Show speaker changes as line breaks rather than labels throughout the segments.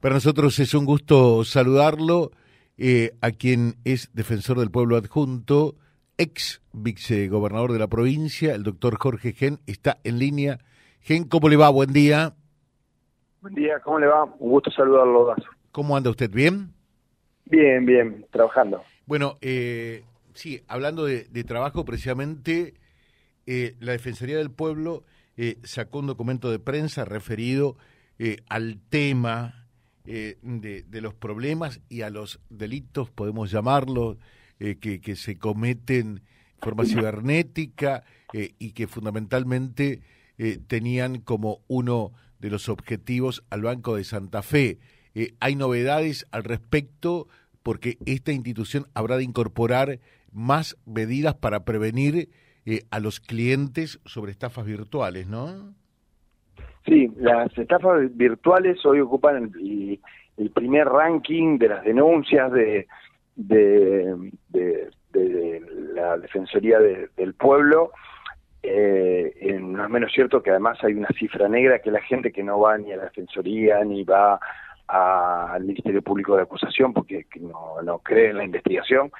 Para nosotros es un gusto saludarlo, eh, a quien es defensor del pueblo adjunto, ex vicegobernador de la provincia, el doctor Jorge Gen, está en línea. Gen, ¿cómo le va? Buen día.
Buen día, ¿cómo le va? Un gusto saludarlo.
¿Cómo anda usted? ¿Bien?
Bien, bien, trabajando.
Bueno, eh, sí, hablando de, trabajo, precisamente eh, la Defensoría del Pueblo eh, sacó un documento de prensa referido al tema eh, de, los problemas y a los delitos, podemos llamarlo, eh, que, que, se cometen de forma cibernética eh, y que fundamentalmente tenían como uno de los objetivos al Banco de Santa Fe. hay novedades al respecto porque esta institución habrá de incorporar más medidas para prevenir a los clientes sobre estafas virtuales, ¿no?
Sí, las estafas virtuales hoy ocupan el, primer ranking de las denuncias de, de, la Defensoría del Pueblo. Eh, no es menos cierto que además hay una cifra negra que la gente que no va ni a la Defensoría ni va al Ministerio Público de Acusación porque no cree en la investigación.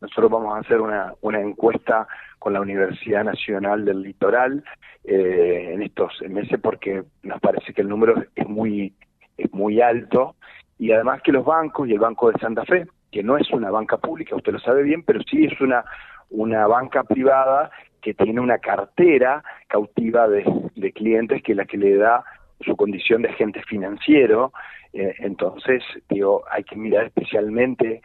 Nosotros vamos a hacer una, una encuesta con la Universidad Nacional del Litoral eh, en estos meses porque nos parece que el número es muy es muy alto y además que los bancos y el Banco de Santa Fe, que no es una banca pública, usted lo sabe bien, pero sí es una una banca privada que tiene una cartera cautiva de, clientes que es la que le da su condición de agente financiero. Eh, entonces, digo, hay que mirar especialmente,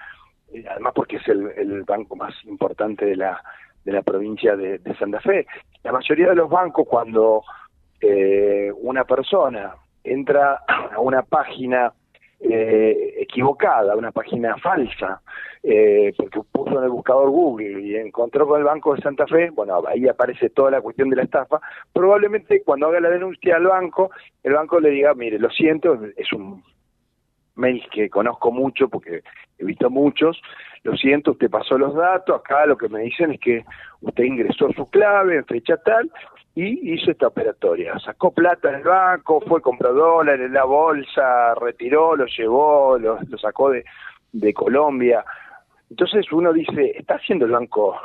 eh, además porque es el, el banco más importante de la de la provincia de, Santa Fe. La mayoría de los bancos, cuando eh, una persona entra a una página eh, equivocada, una página falsa, eh, porque puso en el buscador Google y encontró con el Banco de Santa Fe, bueno, ahí aparece toda la cuestión de la estafa, probablemente cuando haga la denuncia al banco, el banco le diga, mire, lo siento, es un mail que conozco mucho porque he visto muchos, lo siento, usted pasó los datos, acá lo que me dicen es que usted ingresó su clave en fecha tal y hizo esta operatoria, sacó plata del banco, fue compró dólares en la bolsa, retiró, lo llevó, lo, sacó de, de Colombia. Entonces uno dice, ¿está haciendo el banco,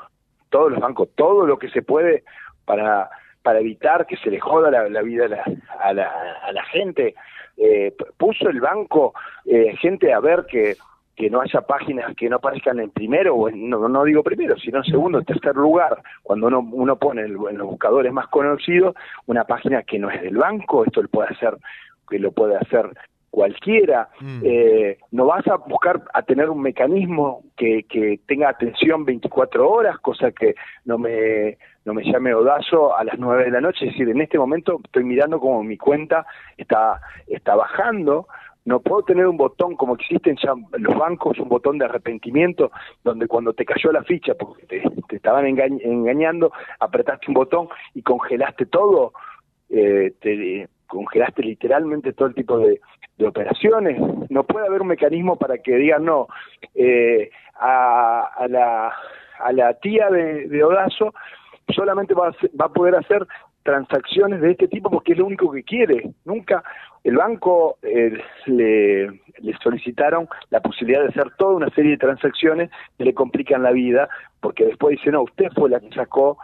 todos los bancos, todo lo que se puede para para evitar que se le joda la, vida a la, a la, a la gente. Eh, puso el banco eh, gente a ver que que no haya páginas que no aparezcan en primero, o en, no, no digo primero, sino en segundo, tercer lugar, cuando uno, uno pone en los buscadores más conocidos una página que no es del banco, esto lo puede hacer, que lo puede hacer cualquiera, mm. eh, no vas a buscar a tener un mecanismo que, que tenga atención 24 horas, cosa que no me, no me llame odazo a las 9 de la noche, es decir, en este momento estoy mirando como mi cuenta está, está bajando, no puedo tener un botón como existen ya en los bancos, un botón de arrepentimiento, donde cuando te cayó la ficha porque te, estaban engañando, apretaste un botón y congelaste todo, eh, te congelaste literalmente todo el tipo de, operaciones. No puede haber un mecanismo para que digan no eh, a, la, a la tía de, de Odazo solamente va va a poder hacer transacciones de este tipo porque es lo único que quiere. Nunca el banco eh, le, solicitaron la posibilidad de hacer toda una serie de transacciones que le complican la vida porque después dice, no, usted fue la que sacó.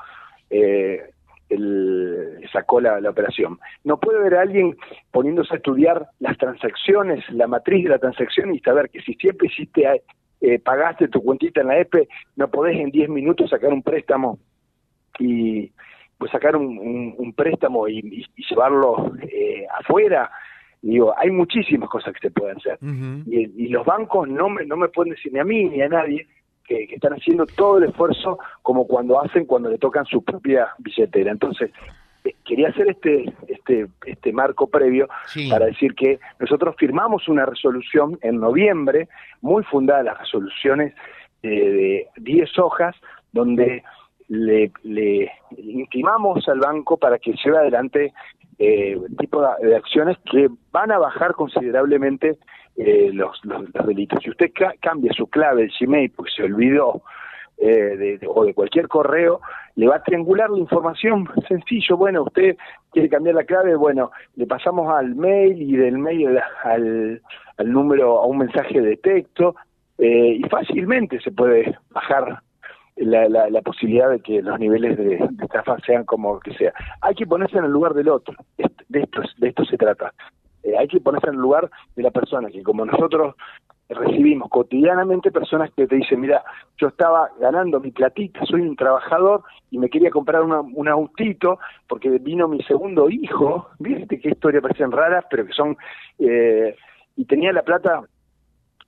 Eh, el, sacó la, la, operación. No puede haber alguien poniéndose a estudiar las transacciones, la matriz de la transacción y saber que si siempre hiciste, eh, pagaste tu cuentita en la EPE, no podés en 10 minutos sacar un préstamo y, pues sacar un, préstamo y, llevarlo eh, afuera. Digo, hay muchísimas cosas que se pueden hacer. y, los bancos no me, no me pueden decir ni a mí ni a nadie que, están haciendo todo el esfuerzo como cuando hacen cuando le tocan su propia billetera. Entonces, eh, quería hacer este este este marco previo para decir que nosotros firmamos una resolución en noviembre muy fundada las resoluciones de 10 hojas donde le, le intimamos al banco para que lleve adelante eh, tipo de, acciones que van a bajar considerablemente eh, los, los, delitos. Si usted cambia su clave del Gmail porque se olvidó eh, de, o de cualquier correo, le va a triangular la información sencillo. Bueno, usted quiere cambiar la clave, bueno, le pasamos al mail y del mail al, al número, a un mensaje de texto, eh, y fácilmente se puede bajar la, la, posibilidad de que los niveles de, estafa sean como que sea. Hay que ponerse en el lugar del otro, de esto, de esto se trata. Eh, hay que ponerse en el lugar de la persona, que como nosotros recibimos cotidianamente personas que te dicen, mira, yo estaba ganando mi platita, soy un trabajador y me quería comprar un autito porque vino mi segundo hijo, viste qué historia parecen raras, pero que son, eh, y tenía la plata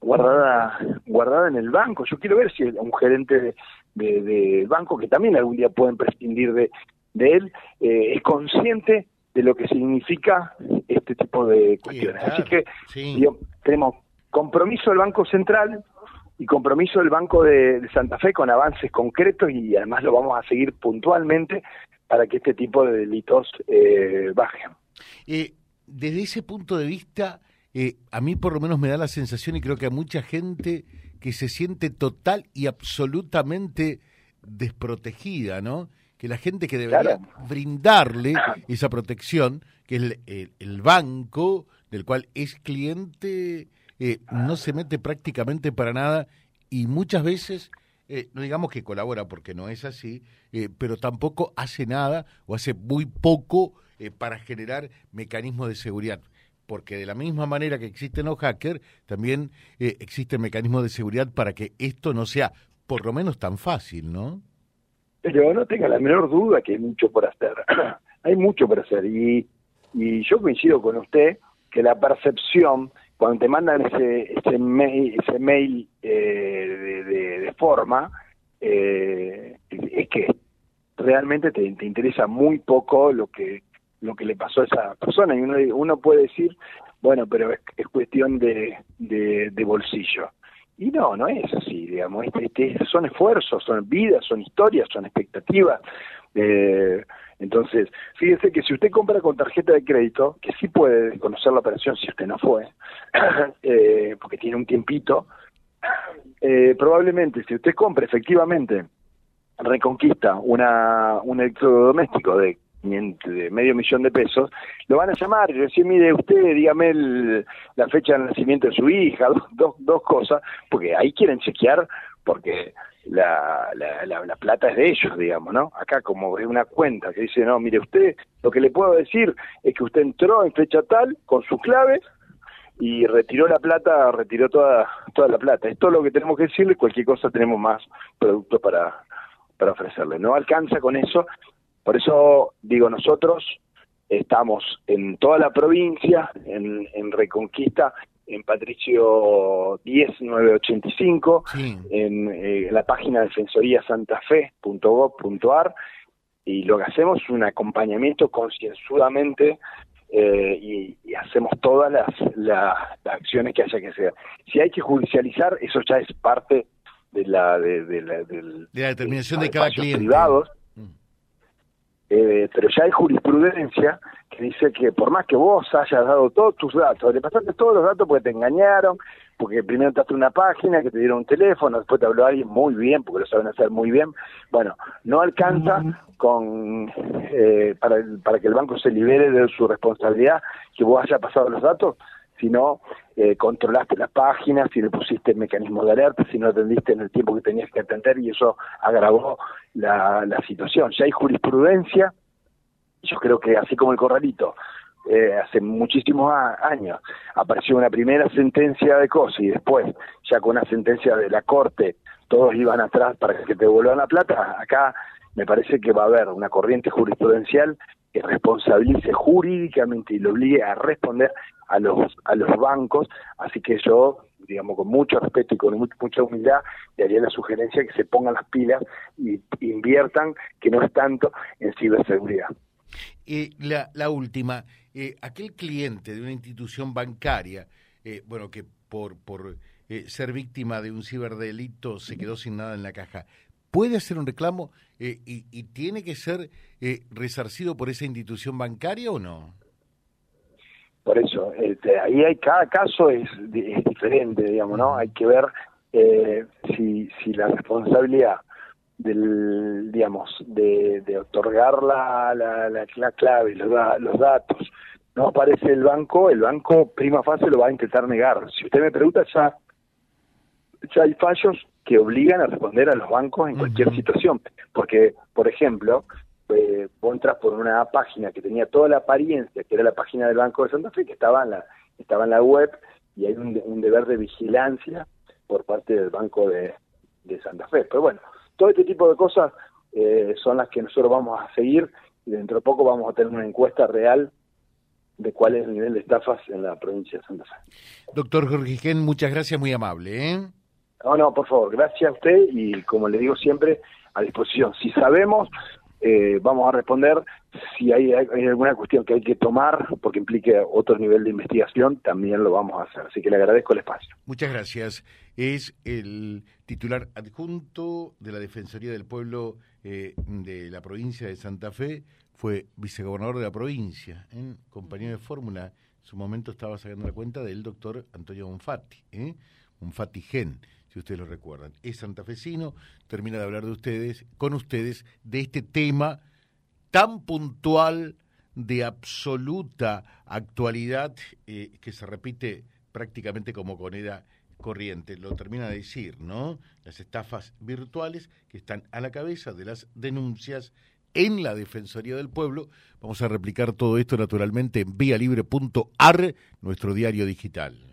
guardada guardada en el banco. Yo quiero ver si un gerente de, de, banco, que también algún día pueden prescindir de, de él, eh, es consciente de lo que significa este tipo de cuestiones. Así que tenemos compromiso del Banco Central y compromiso del Banco de, Santa Fe con avances concretos y además lo vamos a seguir puntualmente para que este tipo de delitos eh, bajen.
Eh, desde ese punto de vista, eh, a mí por lo menos me da la sensación y creo que a mucha gente que se siente total y absolutamente desprotegida, ¿no? Que la gente que debería brindarle esa protección, que es el, banco del cual es cliente, eh, no se mete prácticamente para nada y muchas veces, eh, no digamos que colabora porque no es así, pero tampoco hace nada o hace muy poco para generar mecanismos de seguridad porque de la misma manera que existen los hackers, también eh, existe el mecanismo de seguridad para que esto no sea por lo menos tan fácil, ¿no?
Pero no tenga la menor duda que hay mucho por hacer. hay mucho por hacer y, y yo coincido con usted que la percepción cuando te mandan ese ese mail, ese mail eh, de, forma eh, es que realmente te, te interesa muy poco lo que lo que le pasó a esa persona. Y uno, uno puede decir, bueno, pero es, cuestión de, de, bolsillo. Y no, no es así, digamos. Este, este, son esfuerzos, son vidas, son historias, son expectativas. Eh, entonces, fíjese que si usted compra con tarjeta de crédito, que sí puede desconocer la operación si usted no fue, eh, porque tiene un tiempito, eh, probablemente si usted compra efectivamente Reconquista una, un electrodoméstico de de medio millón de pesos, lo van a llamar y decir, mire usted, dígame la fecha de nacimiento de su hija, dos, dos, cosas, porque ahí quieren chequear porque la, la, la, plata es de ellos, digamos, ¿no? Acá como es una cuenta que dice, no, mire usted, lo que le puedo decir es que usted entró en fecha tal con su clave y retiró la plata, retiró toda, toda la plata. Es todo lo que tenemos que decirle, cualquier cosa tenemos más productos para, para ofrecerle. No alcanza con eso por eso digo, nosotros estamos en toda la provincia, en, Reconquista, en Patricio 10985, en, eh, en la página defensoriasantafe.gov.ar y lo que hacemos es un acompañamiento concienzudamente eh, y, hacemos todas las, las, acciones que haya que hacer. Si hay que judicializar, eso ya es parte de la, de, la,
determinación de, cada cliente.
Privados, eh, pero ya hay jurisprudencia que dice que por más que vos hayas dado todos tus datos, le pasaste todos los datos porque te engañaron, porque primero entraste una página, que te dieron un teléfono, después te habló alguien muy bien, porque lo saben hacer muy bien, bueno, no alcanza con eh, para, para que el banco se libere de su responsabilidad que vos hayas pasado los datos, si no eh, controlaste las páginas, si le pusiste el mecanismo de alerta, si no atendiste en el tiempo que tenías que atender y eso agravó la, la situación. Ya hay jurisprudencia, yo creo que así como el corralito, eh, hace muchísimos años apareció una primera sentencia de cosa y después ya con una sentencia de la corte todos iban atrás para que te devuelvan la plata, acá me parece que va a haber una corriente jurisprudencial que responsabilice jurídicamente y lo obligue a responder a los a los bancos. Así que yo digamos con mucho respeto y con mucha humildad le haría la sugerencia que se pongan las pilas y inviertan que no es tanto en ciberseguridad.
Y la, la última eh, aquel cliente de una institución bancaria eh, bueno que por por eh, ser víctima de un ciberdelito se quedó sin nada en la caja puede hacer un reclamo eh, y, tiene que ser eh, resarcido por esa institución bancaria o no?
Por eso, este, ahí hay cada caso es, diferente, digamos, ¿no? Hay que ver eh, si, si la responsabilidad del, digamos, de, otorgar la, la, la, clave, los datos no aparece el banco, el banco prima fase lo va a intentar negar. Si usted me pregunta, ya, ya hay fallos que obligan a responder a los bancos en cualquier situación. Porque, por ejemplo, eh, vos entras por una página que tenía toda la apariencia, que era la página del Banco de Santa Fe, que estaba en la, estaba en la web, y hay un, deber de vigilancia por parte del Banco de, Santa Fe. Pero bueno, todo este tipo de cosas eh, son las que nosotros vamos a seguir y dentro de poco vamos a tener una encuesta real de cuál es el nivel de estafas en la provincia de Santa Fe.
Doctor Jorge Gen, muchas gracias, muy amable. ¿eh?
No, no, por favor, gracias a usted y como le digo siempre, a disposición. Si sabemos, eh, vamos a responder. Si hay, alguna cuestión que hay que tomar porque implique otro nivel de investigación, también lo vamos a hacer. Así que le agradezco el espacio.
Muchas gracias. Es el titular adjunto de la Defensoría del Pueblo eh, de la provincia de Santa Fe, fue vicegobernador de la provincia, en compañero de fórmula. En su momento estaba sacando la cuenta del doctor Antonio Bonfatti, ¿eh? Bonfatti Gen, si ustedes lo recuerdan. Es santafesino, termina de hablar de ustedes, con ustedes, de este tema tan puntual, de absoluta actualidad, eh, que se repite prácticamente como con era corriente, lo termina de decir, ¿no? Las estafas virtuales que están a la cabeza de las denuncias en la Defensoría del Pueblo. Vamos a replicar todo esto naturalmente en vialibre.ar, nuestro diario digital